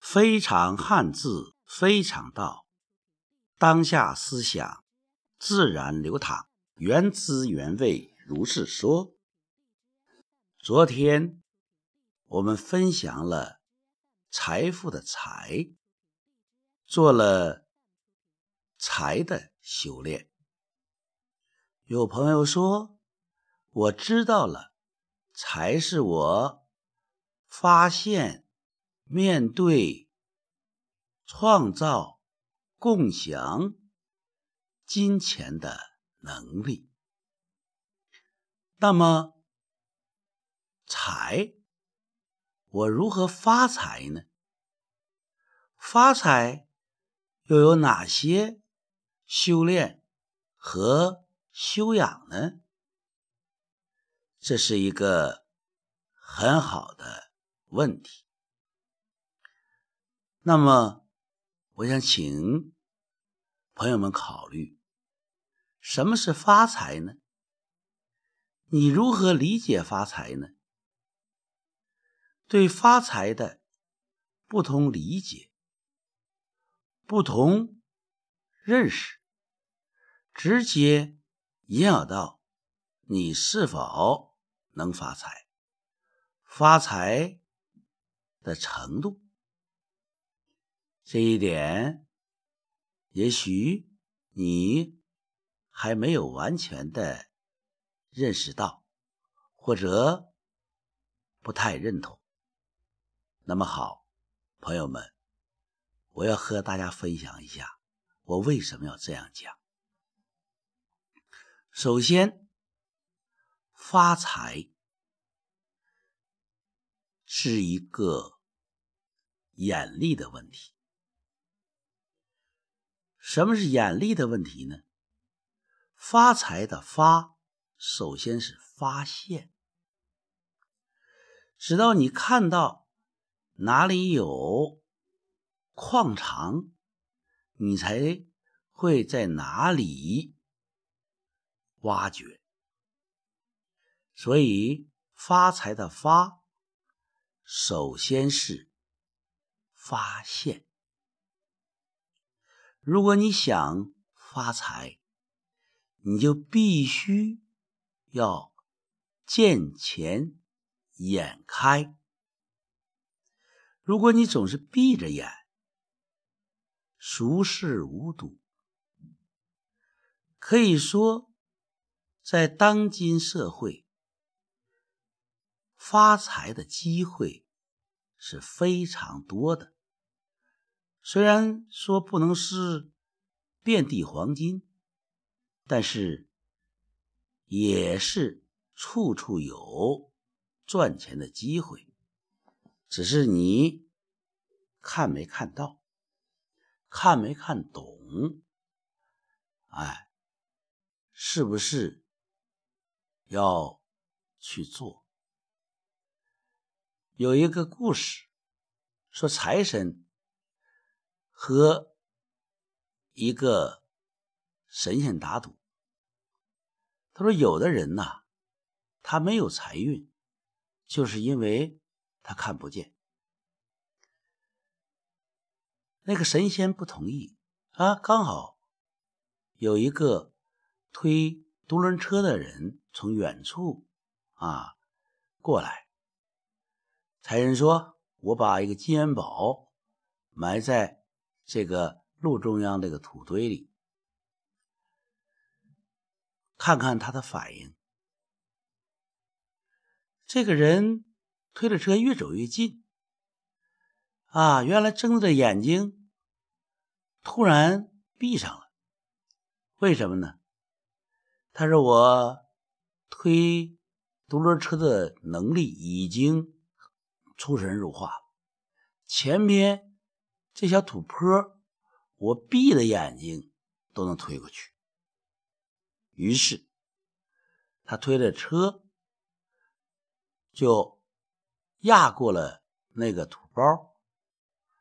非常汉字，非常道。当下思想自然流淌，原汁原味，如是说。昨天我们分享了财富的财，做了财的修炼。有朋友说：“我知道了，财是我发现。”面对创造、共享金钱的能力，那么财，我如何发财呢？发财又有哪些修炼和修养呢？这是一个很好的问题。那么，我想请朋友们考虑，什么是发财呢？你如何理解发财呢？对发财的不同理解、不同认识，直接影响到你是否能发财、发财的程度。这一点，也许你还没有完全的认识到，或者不太认同。那么好，朋友们，我要和大家分享一下，我为什么要这样讲。首先，发财是一个眼力的问题。什么是眼力的问题呢？发财的发，首先是发现，直到你看到哪里有矿场，你才会在哪里挖掘。所以发财的发，首先是发现。如果你想发财，你就必须要见钱眼开。如果你总是闭着眼，熟视无睹，可以说，在当今社会，发财的机会是非常多的。虽然说不能是遍地黄金，但是也是处处有赚钱的机会，只是你看没看到，看没看懂，哎，是不是要去做？有一个故事说财神。和一个神仙打赌，他说：“有的人呐，他没有财运，就是因为他看不见。”那个神仙不同意啊，刚好有一个推独轮车的人从远处啊过来，财神说：“我把一个金元宝埋在。”这个路中央这个土堆里，看看他的反应。这个人推着车越走越近，啊，原来睁着眼睛突然闭上了。为什么呢？他说：“我推独轮车的能力已经出神入化了，前边。”这小土坡，我闭着眼睛都能推过去。于是，他推着车就压过了那个土包，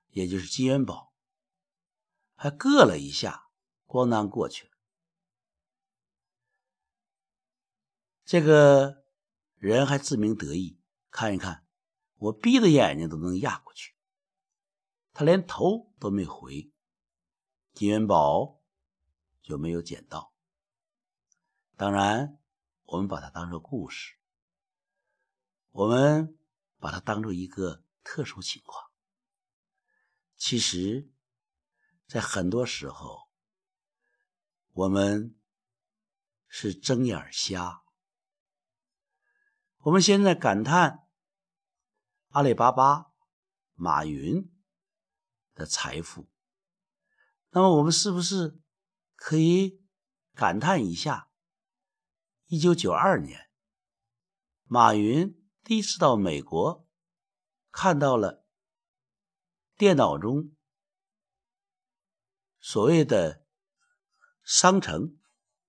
也就是金元宝，还硌了一下，咣当过去了。这个人还自鸣得意，看一看，我闭着眼睛都能压过去。他连头都没回，金元宝就没有捡到。当然，我们把它当做故事，我们把它当做一个特殊情况。其实，在很多时候，我们是睁眼瞎。我们现在感叹阿里巴巴、马云的财富，那么我们是不是可以感叹一下？一九九二年，马云第一次到美国，看到了电脑中所谓的商城、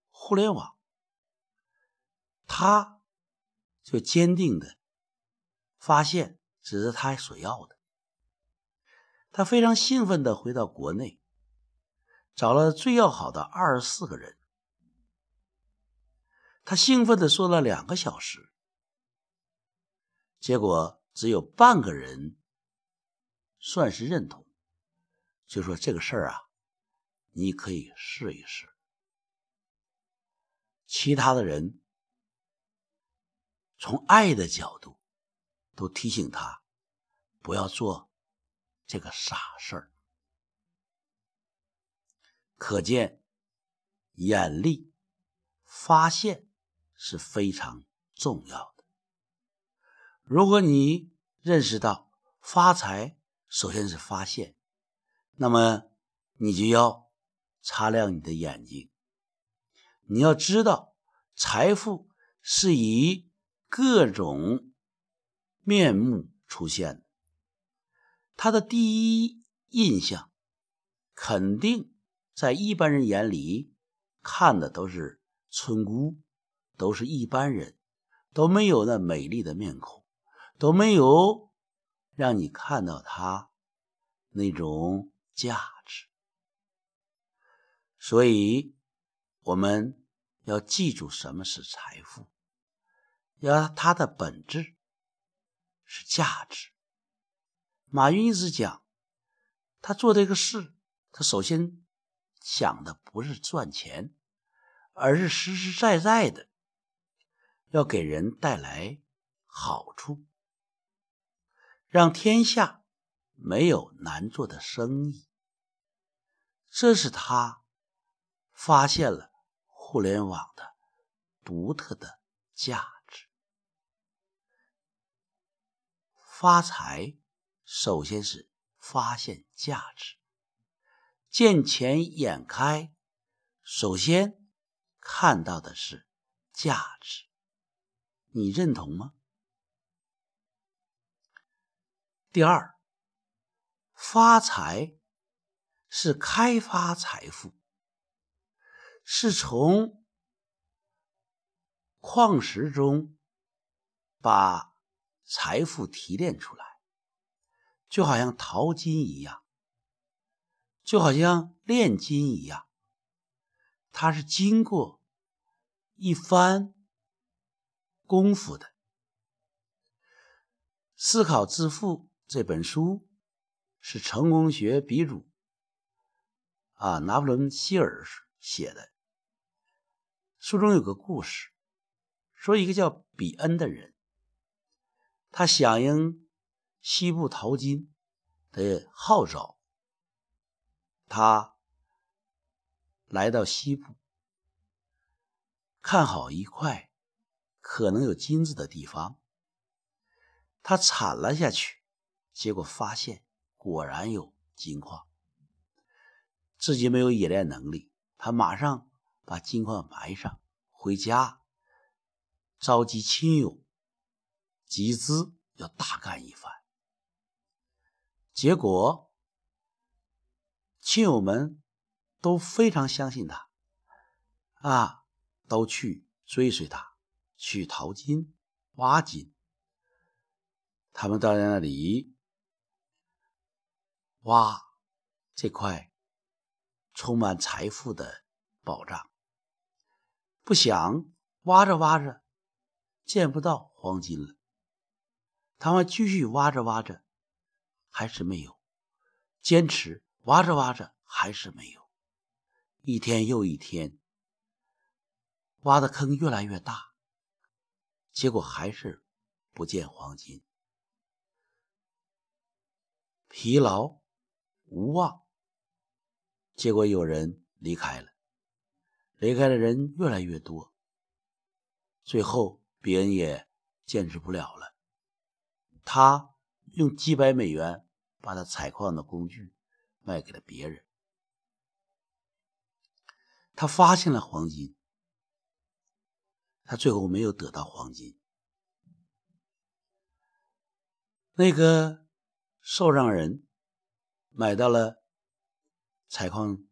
互联网，他。就坚定的发现，只是他所要的。他非常兴奋的回到国内，找了最要好的二十四个人。他兴奋的说了两个小时，结果只有半个人算是认同，就说这个事儿啊，你可以试一试。其他的人。从爱的角度，都提醒他不要做这个傻事儿。可见，眼力发现是非常重要的。如果你认识到发财首先是发现，那么你就要擦亮你的眼睛。你要知道，财富是以。各种面目出现的，他的第一印象肯定在一般人眼里看的都是村姑，都是一般人，都没有那美丽的面孔，都没有让你看到他那种价值。所以，我们要记住什么是财富。要它的本质是价值。马云一直讲，他做这个事，他首先想的不是赚钱，而是实实在在的要给人带来好处，让天下没有难做的生意。这是他发现了互联网的独特的价值。发财，首先是发现价值；见钱眼开，首先看到的是价值。你认同吗？第二，发财是开发财富，是从矿石中把。财富提炼出来，就好像淘金一样，就好像炼金一样，它是经过一番功夫的。《思考致富》这本书是成功学鼻祖啊，拿破仑·希尔写的。书中有个故事，说一个叫比恩的人。他响应西部淘金的号召，他来到西部，看好一块可能有金子的地方。他铲了下去，结果发现果然有金矿。自己没有冶炼能力，他马上把金矿埋上，回家召集亲友。集资要大干一番，结果亲友们都非常相信他，啊，都去追随他去淘金、挖金。他们到那里挖这块充满财富的宝藏，不想挖着挖着见不到黄金了。他们继续挖着挖着，还是没有。坚持挖着挖着还是没有，一天又一天，挖的坑越来越大，结果还是不见黄金。疲劳无望，结果有人离开了，离开的人越来越多，最后别人也坚持不了了，他用几百美元。把他采矿的工具卖给了别人，他发现了黄金，他最后没有得到黄金。那个受让人买到了采矿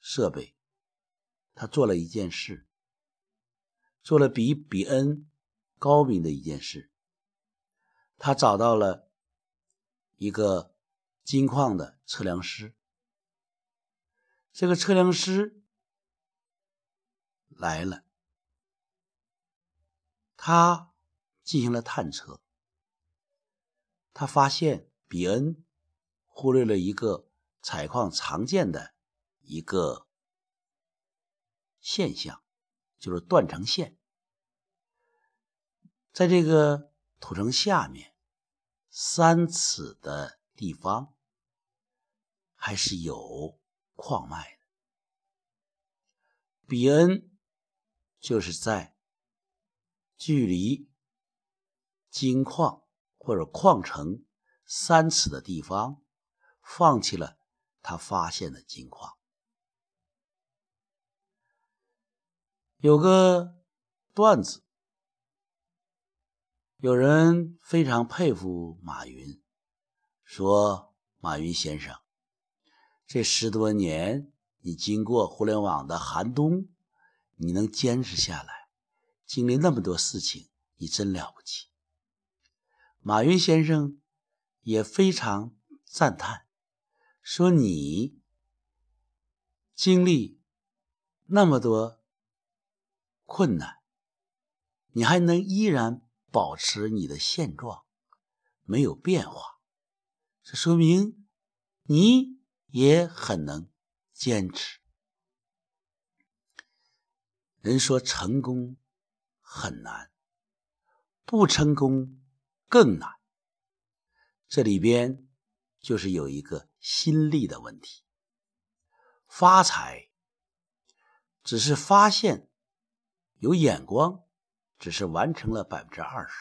设备，他做了一件事，做了比比恩高明的一件事，他找到了一个。金矿的测量师，这个测量师来了，他进行了探测，他发现比恩忽略了一个采矿常见的一个现象，就是断层线，在这个土层下面三尺的地方。还是有矿脉的。比恩就是在距离金矿或者矿城三尺的地方，放弃了他发现的金矿。有个段子，有人非常佩服马云，说马云先生。这十多年，你经过互联网的寒冬，你能坚持下来，经历那么多事情，你真了不起。马云先生也非常赞叹，说你经历那么多困难，你还能依然保持你的现状，没有变化，这说明你。也很能坚持。人说成功很难，不成功更难。这里边就是有一个心力的问题。发财只是发现有眼光，只是完成了百分之二十。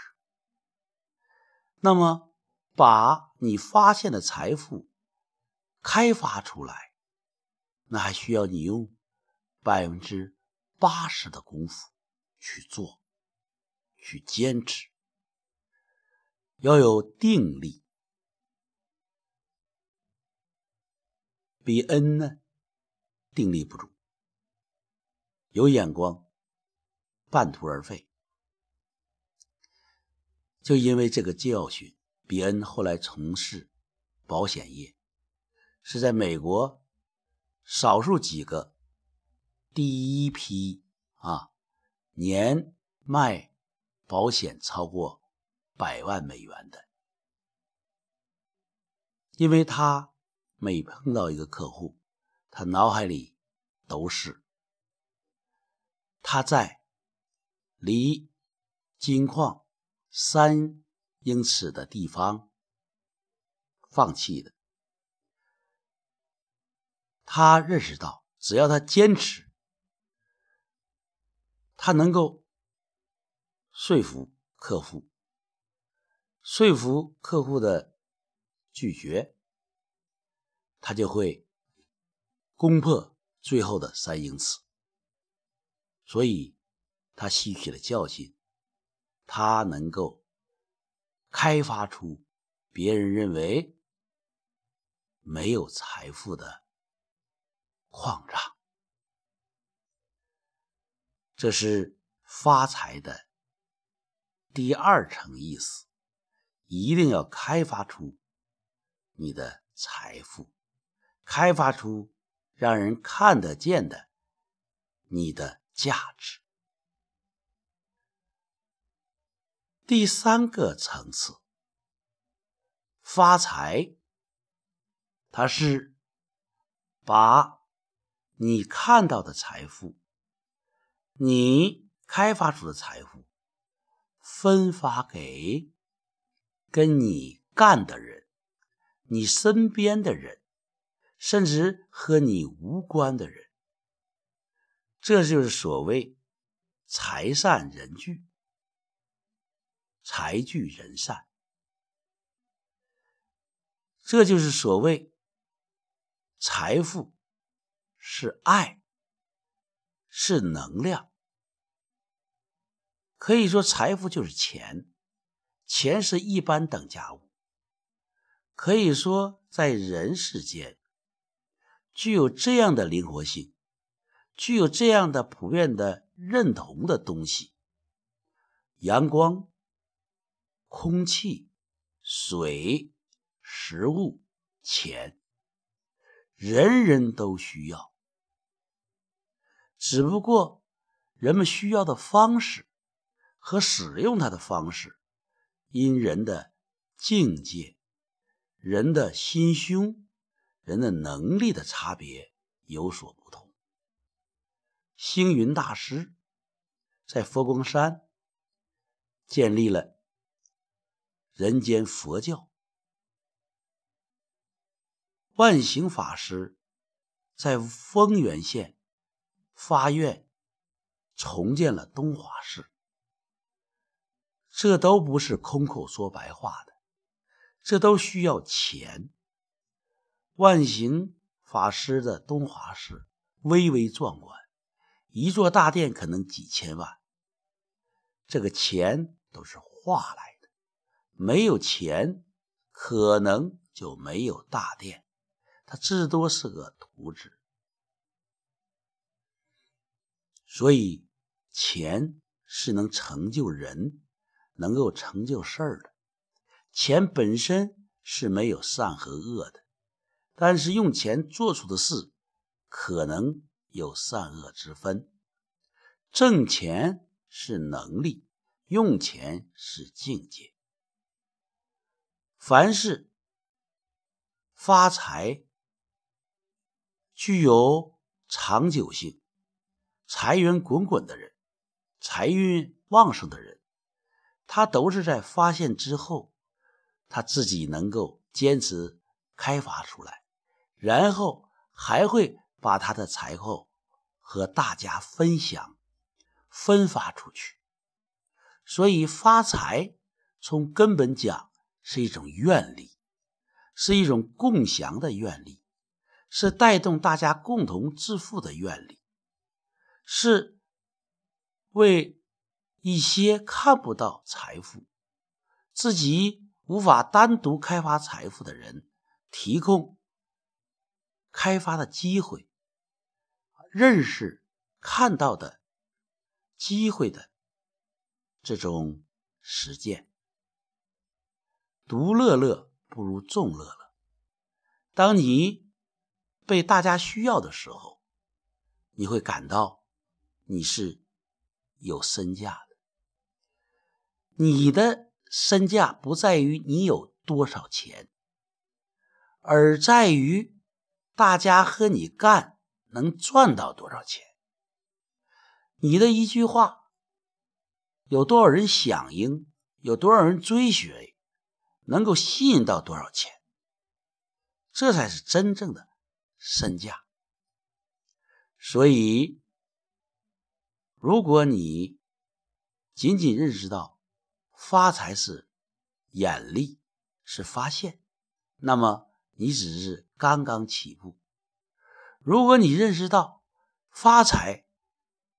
那么，把你发现的财富。开发出来，那还需要你用百分之八十的功夫去做，去坚持，要有定力。比恩呢，定力不足，有眼光，半途而废。就因为这个教训，比恩后来从事保险业。是在美国，少数几个第一批啊，年卖保险超过百万美元的，因为他每碰到一个客户，他脑海里都是他在离金矿三英尺的地方放弃的。他认识到，只要他坚持，他能够说服客户，说服客户的拒绝，他就会攻破最后的三英尺。所以，他吸取了教训，他能够开发出别人认为没有财富的。矿场，这是发财的第二层意思，一定要开发出你的财富，开发出让人看得见的你的价值。第三个层次，发财，它是把你看到的财富，你开发出的财富，分发给跟你干的人，你身边的人，甚至和你无关的人。这就是所谓财散人聚，财聚人散。这就是所谓财富是爱，是能量。可以说，财富就是钱，钱是一般等价物。可以说，在人世间具有这样的灵活性。具有这样的普遍的认同的东西，阳光、空气、水、食物、钱，人人都需要。只不过人们需要的方式和使用它的方式，因人的境界、人的心胸、人的能力的差别有所不同。星云大师在佛光山建立了人间佛教，万行法师在丰原县发愿重建了东华寺，这都不是空口说白话的，这都需要钱。万行法师的东华寺巍巍壮观。一座大殿可能几千万，这个钱都是画来的，没有钱可能就没有大殿，它至多是个图纸。所以，钱是能成就人，能够成就事儿的。钱本身是没有善和恶的，但是用钱做出的事，可能。有善恶之分，挣钱是能力，用钱是境界。凡是发财具有长久性、财源滚滚的人，财运旺盛的人，他都是在发现之后，他自己能够坚持开发出来，然后还会把他的财富。和大家分享、分发出去，所以发财从根本讲是一种愿力，是一种共享的愿力，是带动大家共同致富的愿力，是为一些看不到财富、自己无法单独开发财富的人提供开发的机会。认识、看到的机会的这种实践，独乐乐不如众乐乐。当你被大家需要的时候，你会感到你是有身价的。你的身价不在于你有多少钱，而在于大家和你干。能赚到多少钱？你的一句话，有多少人响应？有多少人追随？能够吸引到多少钱？这才是真正的身价。所以，如果你仅仅认识到发财是眼力，是发现，那么你只是刚刚起步。如果你认识到发财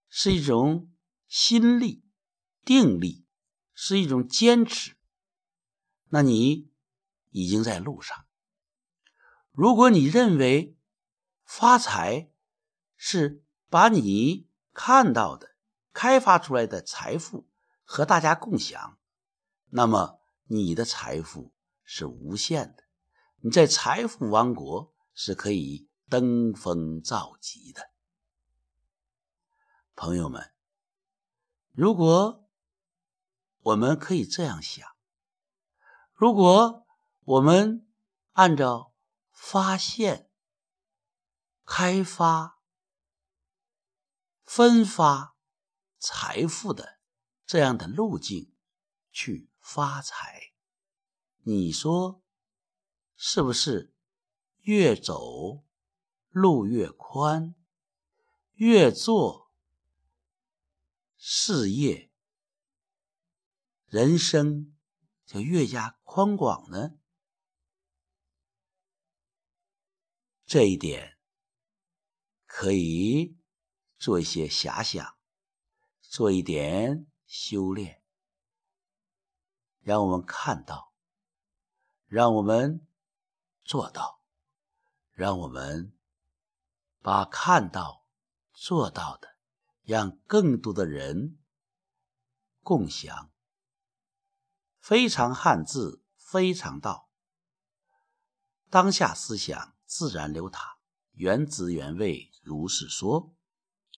是一种心力、定力，是一种坚持，那你已经在路上。如果你认为发财是把你看到的、开发出来的财富和大家共享，那么你的财富是无限的，你在财富王国是可以。登峰造极的朋友们，如果我们可以这样想，如果我们按照发现、开发、分发财富的这样的路径去发财。你说是不是？越走路越宽，越做事业，人生就越加宽广呢？这一点可以做一些遐想，做一点修炼，让我们看到，让我们做到，让我们把看到、做到的，让更多的人共享。非常汉字，非常道，当下思想。自然流淌，原汁原味，如是说。